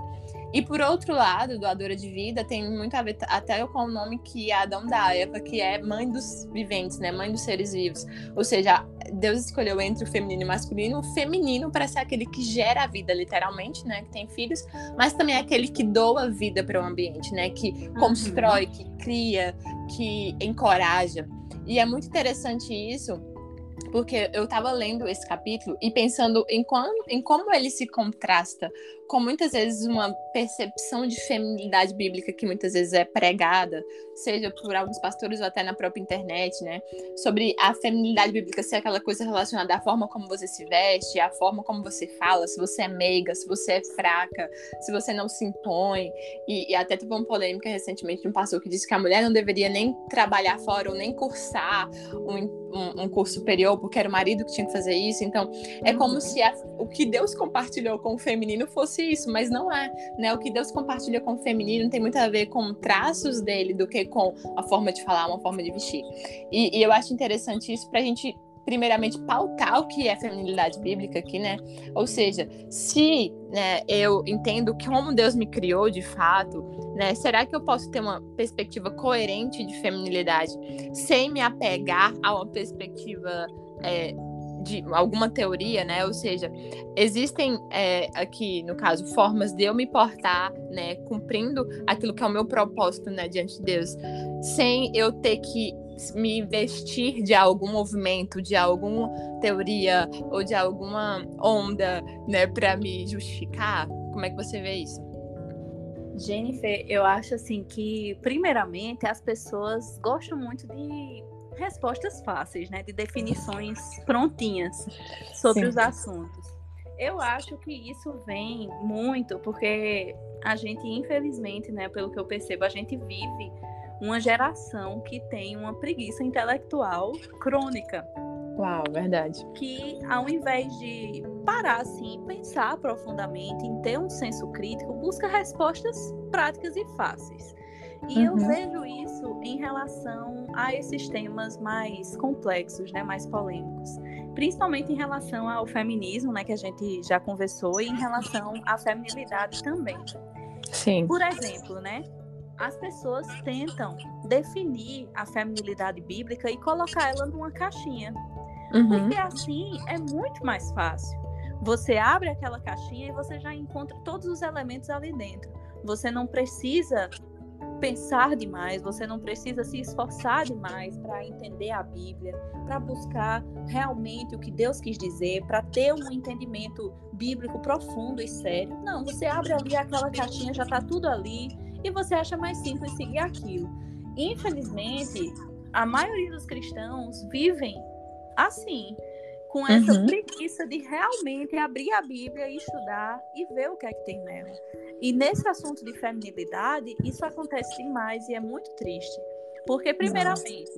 S1: E por outro lado, doadora de vida tem muito a ver até com o nome que Adão dá a Eva, que é mãe dos viventes, né? Mãe dos seres vivos. Ou seja, Deus escolheu entre o feminino e o masculino, o feminino para ser aquele que gera a vida, literalmente, né? Que tem filhos, mas também é aquele que doa vida para o ambiente, né? Que uhum. constrói, que cria, que encoraja. E é muito interessante isso porque eu estava lendo esse capítulo e pensando em, quando, em como ele se contrasta com muitas vezes uma percepção de feminilidade bíblica que muitas vezes é pregada, seja por alguns pastores ou até na própria internet, né? Sobre a feminilidade bíblica ser aquela coisa relacionada à forma como você se veste, à forma como você fala, se você é meiga, se você é fraca, se você não se impõe. E, e até teve uma polêmica recentemente de um pastor que disse que a mulher não deveria nem trabalhar fora ou nem cursar um, um, um curso superior, porque era o marido que tinha que fazer isso. Então, é como se a, o que Deus compartilhou com o feminino fosse fosse isso, mas não é, né? O que Deus compartilha com o feminino tem muito a ver com traços dele do que com a forma de falar, uma forma de vestir. E, e eu acho interessante isso para a gente primeiramente pautar o que é feminilidade bíblica aqui, né? Ou seja, se né, eu entendo como Deus me criou de fato, né? Será que eu posso ter uma perspectiva coerente de feminilidade sem me apegar a uma perspectiva é, de alguma teoria, né? Ou seja, existem é, aqui, no caso, formas de eu me portar, né? Cumprindo aquilo que é o meu propósito, né? Diante de Deus, sem eu ter que me vestir de algum movimento, de alguma teoria ou de alguma onda, né? Para me justificar. Como é que você vê isso?
S2: Jennifer, eu acho assim que, primeiramente, as pessoas gostam muito de respostas fáceis, né? De definições prontinhas sobre Sim. os assuntos. Eu acho que isso vem muito porque a gente, infelizmente, né, pelo que eu percebo, a gente vive uma geração que tem uma preguiça intelectual crônica.
S1: Uau, verdade.
S2: Que ao invés de parar assim, pensar profundamente, em ter um senso crítico, busca respostas práticas e fáceis. E uhum. eu vejo isso em relação a esses temas mais complexos, né, mais polêmicos, principalmente em relação ao feminismo, né, que a gente já conversou, e em relação à feminilidade também.
S1: Sim.
S2: Por exemplo, né, as pessoas tentam definir a feminilidade bíblica e colocar ela numa caixinha. Uhum. Porque assim é muito mais fácil. Você abre aquela caixinha e você já encontra todos os elementos ali dentro. Você não precisa pensar demais, você não precisa se esforçar demais para entender a Bíblia, para buscar realmente o que Deus quis dizer, para ter um entendimento bíblico profundo e sério. Não, você abre ali aquela caixinha, já está tudo ali, e você acha mais simples seguir aquilo. Infelizmente, a maioria dos cristãos vivem assim, com essa uhum. preguiça de realmente abrir a Bíblia e estudar e ver o que é que tem nela. E nesse assunto de feminilidade, isso acontece demais e é muito triste. Porque, primeiramente,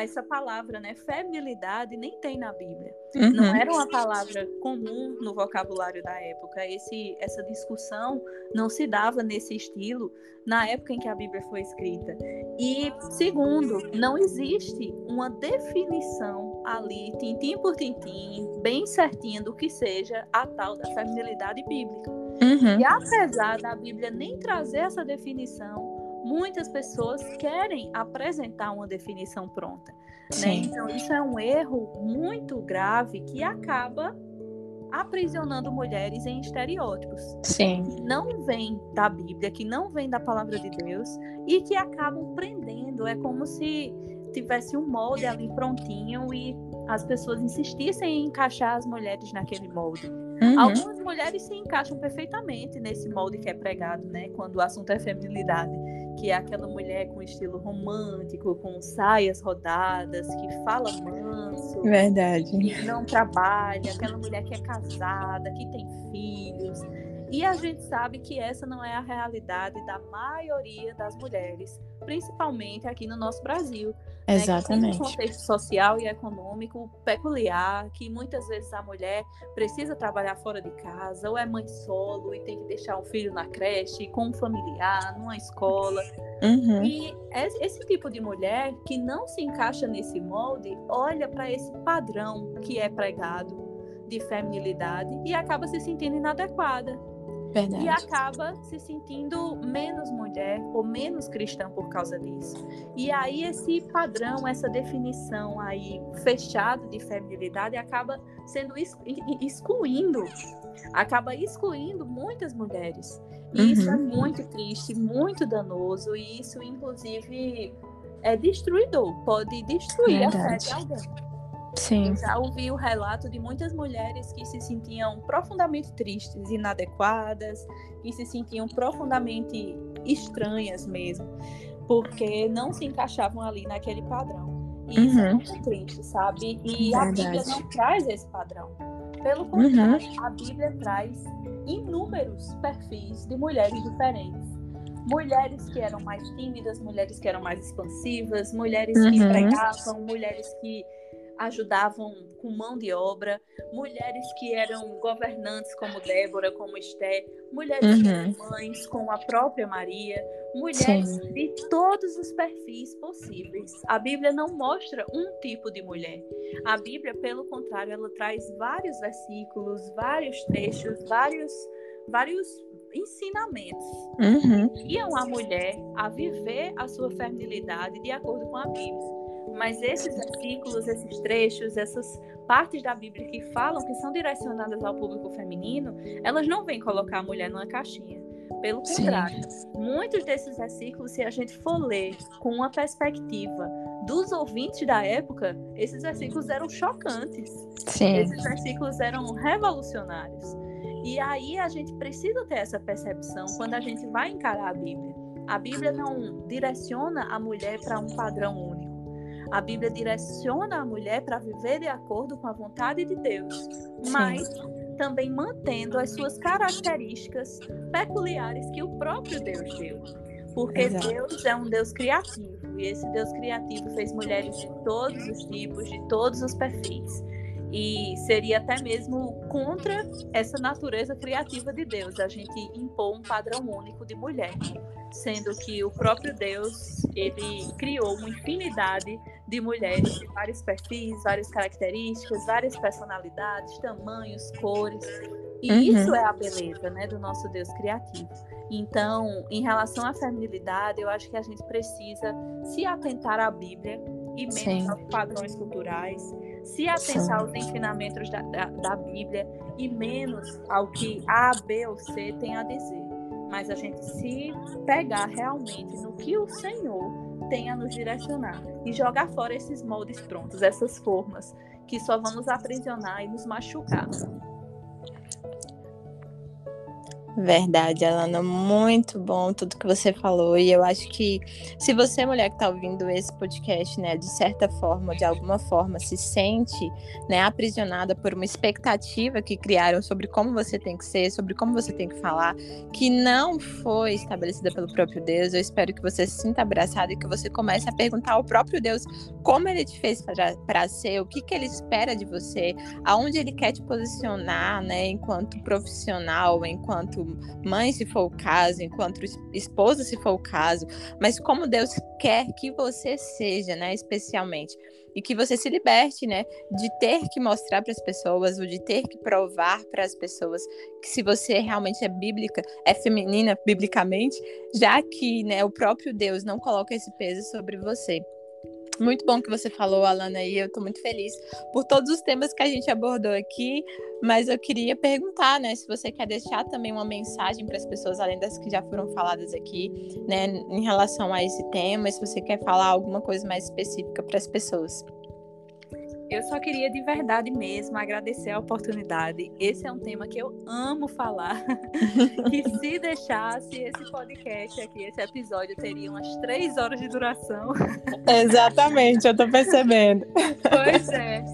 S2: essa palavra, né, feminilidade, nem tem na Bíblia. Uhum. Não era uma palavra comum no vocabulário da época. Esse, essa discussão não se dava nesse estilo na época em que a Bíblia foi escrita. E, segundo, não existe uma definição ali, tintim por tintim, bem certinha do que seja a tal da feminilidade bíblica. Uhum. E apesar da Bíblia nem trazer essa definição, muitas pessoas querem apresentar uma definição pronta. Né? Então, isso é um erro muito grave que acaba aprisionando mulheres em estereótipos.
S1: Sim.
S2: Que não vem da Bíblia, que não vem da palavra de Deus e que acabam prendendo. É como se tivesse um molde ali prontinho e as pessoas insistissem em encaixar as mulheres naquele molde. Uhum. Algumas mulheres se encaixam perfeitamente nesse molde que é pregado, né? Quando o assunto é feminilidade que é aquela mulher com estilo romântico, com saias rodadas, que fala manso.
S1: Verdade.
S2: Que não trabalha, aquela mulher que é casada, que tem filhos. E a gente sabe que essa não é a realidade da maioria das mulheres, principalmente aqui no nosso Brasil.
S1: Exatamente.
S2: Né, um contexto social e econômico peculiar, que muitas vezes a mulher precisa trabalhar fora de casa, ou é mãe solo e tem que deixar o filho na creche, com um familiar, numa escola. Uhum. E esse tipo de mulher que não se encaixa nesse molde, olha para esse padrão que é pregado de feminilidade e acaba se sentindo inadequada
S1: Verdade.
S2: E acaba se sentindo menos mulher ou menos cristã por causa disso. E aí esse padrão, essa definição aí fechada de feminilidade acaba sendo excluindo, acaba excluindo muitas mulheres. E uhum. isso é muito triste, muito danoso e isso inclusive é destruidor, pode destruir Verdade. a fé de alguém.
S1: Sim.
S2: Eu já ouvi o relato de muitas mulheres que se sentiam profundamente tristes, inadequadas, que se sentiam profundamente estranhas mesmo, porque não se encaixavam ali naquele padrão. E uhum. isso é uhum. muito triste, sabe? E Verdade. a Bíblia não traz esse padrão. Pelo contrário, uhum. a Bíblia traz inúmeros perfis de mulheres diferentes mulheres que eram mais tímidas, mulheres que eram mais expansivas, mulheres que uhum. pregavam, mulheres que ajudavam com mão de obra, mulheres que eram governantes como Débora, como Esté, mulheres uhum. que eram mães como a própria Maria, mulheres Sim. de todos os perfis possíveis. A Bíblia não mostra um tipo de mulher. A Bíblia, pelo contrário, ela traz vários versículos, vários trechos, vários vários ensinamentos uhum. que guiam a mulher a viver a sua feminilidade de acordo com a Bíblia. Mas esses versículos, esses trechos, essas partes da Bíblia que falam que são direcionadas ao público feminino, elas não vêm colocar a mulher numa caixinha. Pelo contrário, Sim. muitos desses versículos, se a gente for ler com uma perspectiva dos ouvintes da época, esses versículos eram chocantes.
S1: Sim.
S2: Esses versículos eram revolucionários. E aí a gente precisa ter essa percepção quando a gente vai encarar a Bíblia. A Bíblia não direciona a mulher para um padrão único. A Bíblia direciona a mulher para viver de acordo com a vontade de Deus, Sim. mas também mantendo as suas características peculiares que o próprio Deus deu. Porque Exato. Deus é um Deus criativo, e esse Deus criativo fez mulheres de todos os tipos, de todos os perfis. E seria até mesmo contra essa natureza criativa de Deus, a gente impor um padrão único de mulher sendo que o próprio Deus ele criou uma infinidade de mulheres de vários perfis, várias características, várias personalidades, tamanhos, cores. E uhum. isso é a beleza, né, do nosso Deus criativo. Então, em relação à feminilidade, eu acho que a gente precisa se atentar à Bíblia e menos Sim. aos padrões culturais, se atentar Sim. aos ensinamentos da, da, da Bíblia e menos ao que A, B ou C tem a dizer mas a gente se pegar realmente no que o Senhor tem a nos direcionar e jogar fora esses moldes prontos, essas formas que só vão nos aprisionar e nos machucar.
S1: Verdade, Alana, muito bom tudo que você falou. E eu acho que se você, mulher que está ouvindo esse podcast, né, de certa forma, de alguma forma, se sente né, aprisionada por uma expectativa que criaram sobre como você tem que ser, sobre como você tem que falar, que não foi estabelecida pelo próprio Deus, eu espero que você se sinta abraçada e que você comece a perguntar ao próprio Deus como ele te fez para ser, o que, que ele espera de você, aonde ele quer te posicionar, né, enquanto profissional, enquanto mãe, se for o caso, enquanto esposa, se for o caso, mas como Deus quer que você seja, né, especialmente. E que você se liberte, né, de ter que mostrar para as pessoas, ou de ter que provar para as pessoas que se você realmente é bíblica, é feminina biblicamente, já que, né, o próprio Deus não coloca esse peso sobre você. Muito bom que você falou, Alana, e eu estou muito feliz por todos os temas que a gente abordou aqui, mas eu queria perguntar, né, se você quer deixar também uma mensagem para as pessoas, além das que já foram faladas aqui, né, em relação a esse tema, se você quer falar alguma coisa mais específica para as pessoas.
S2: Eu só queria de verdade mesmo agradecer a oportunidade. Esse é um tema que eu amo falar. e se deixasse esse podcast aqui, esse episódio teria umas três horas de duração.
S1: Exatamente, eu tô percebendo.
S2: Pois é.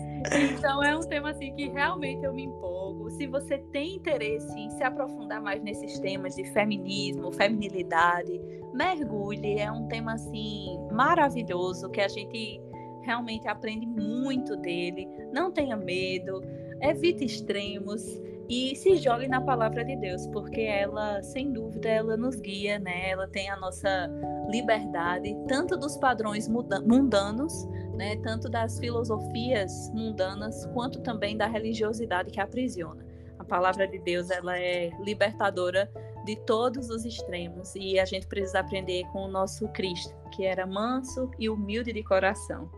S2: Então é um tema assim que realmente eu me empolgo. Se você tem interesse em se aprofundar mais nesses temas de feminismo, feminilidade, mergulhe. É um tema assim maravilhoso que a gente realmente aprende muito dele. Não tenha medo, evite extremos e se jogue na palavra de Deus, porque ela, sem dúvida, ela nos guia, né? Ela tem a nossa liberdade, tanto dos padrões mundanos, né? Tanto das filosofias mundanas, quanto também da religiosidade que aprisiona. A palavra de Deus, ela é libertadora de todos os extremos e a gente precisa aprender com o nosso Cristo, que era manso e humilde de coração.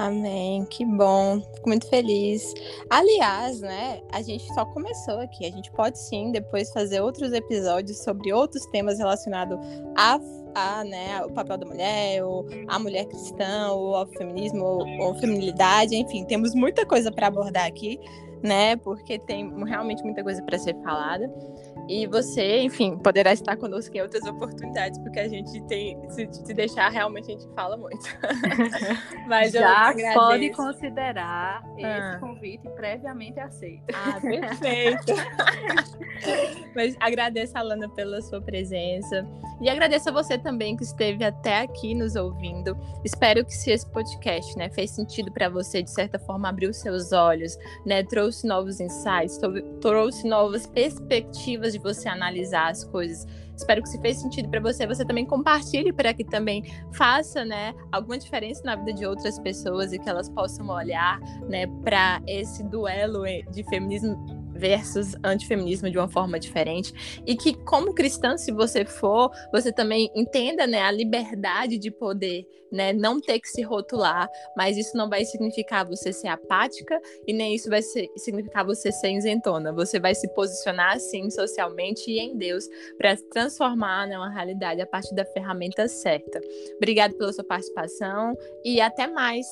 S1: Amém, que bom, fico muito feliz. Aliás, né, a gente só começou aqui, a gente pode sim depois fazer outros episódios sobre outros temas relacionados a, a né, o papel da mulher, ou a mulher cristã, ou ao feminismo, ou, ou feminilidade, enfim, temos muita coisa para abordar aqui, né, porque tem realmente muita coisa para ser falada. E você, enfim, poderá estar conosco em outras oportunidades, porque a gente tem, se, se deixar, realmente a gente fala muito.
S2: Mas Já pode considerar ah. esse convite previamente aceito.
S1: Ah, perfeito. Mas agradeço, Alana, pela sua presença. E agradeço a você também que esteve até aqui nos ouvindo. Espero que se esse podcast né, fez sentido para você, de certa forma, abriu seus olhos, né, trouxe novos insights, trouxe novas perspectivas de você analisar as coisas. Espero que se fez sentido para você, você também compartilhe para que também faça, né, alguma diferença na vida de outras pessoas e que elas possam olhar, né, para esse duelo de feminismo versus antifeminismo de uma forma diferente e que como cristã, se você for, você também entenda, né, a liberdade de poder, né, não ter que se rotular, mas isso não vai significar você ser apática e nem isso vai ser, significar você ser isentona. Você vai se posicionar assim socialmente e em Deus para transformar né, uma realidade a partir da ferramenta certa. Obrigada pela sua participação e até mais.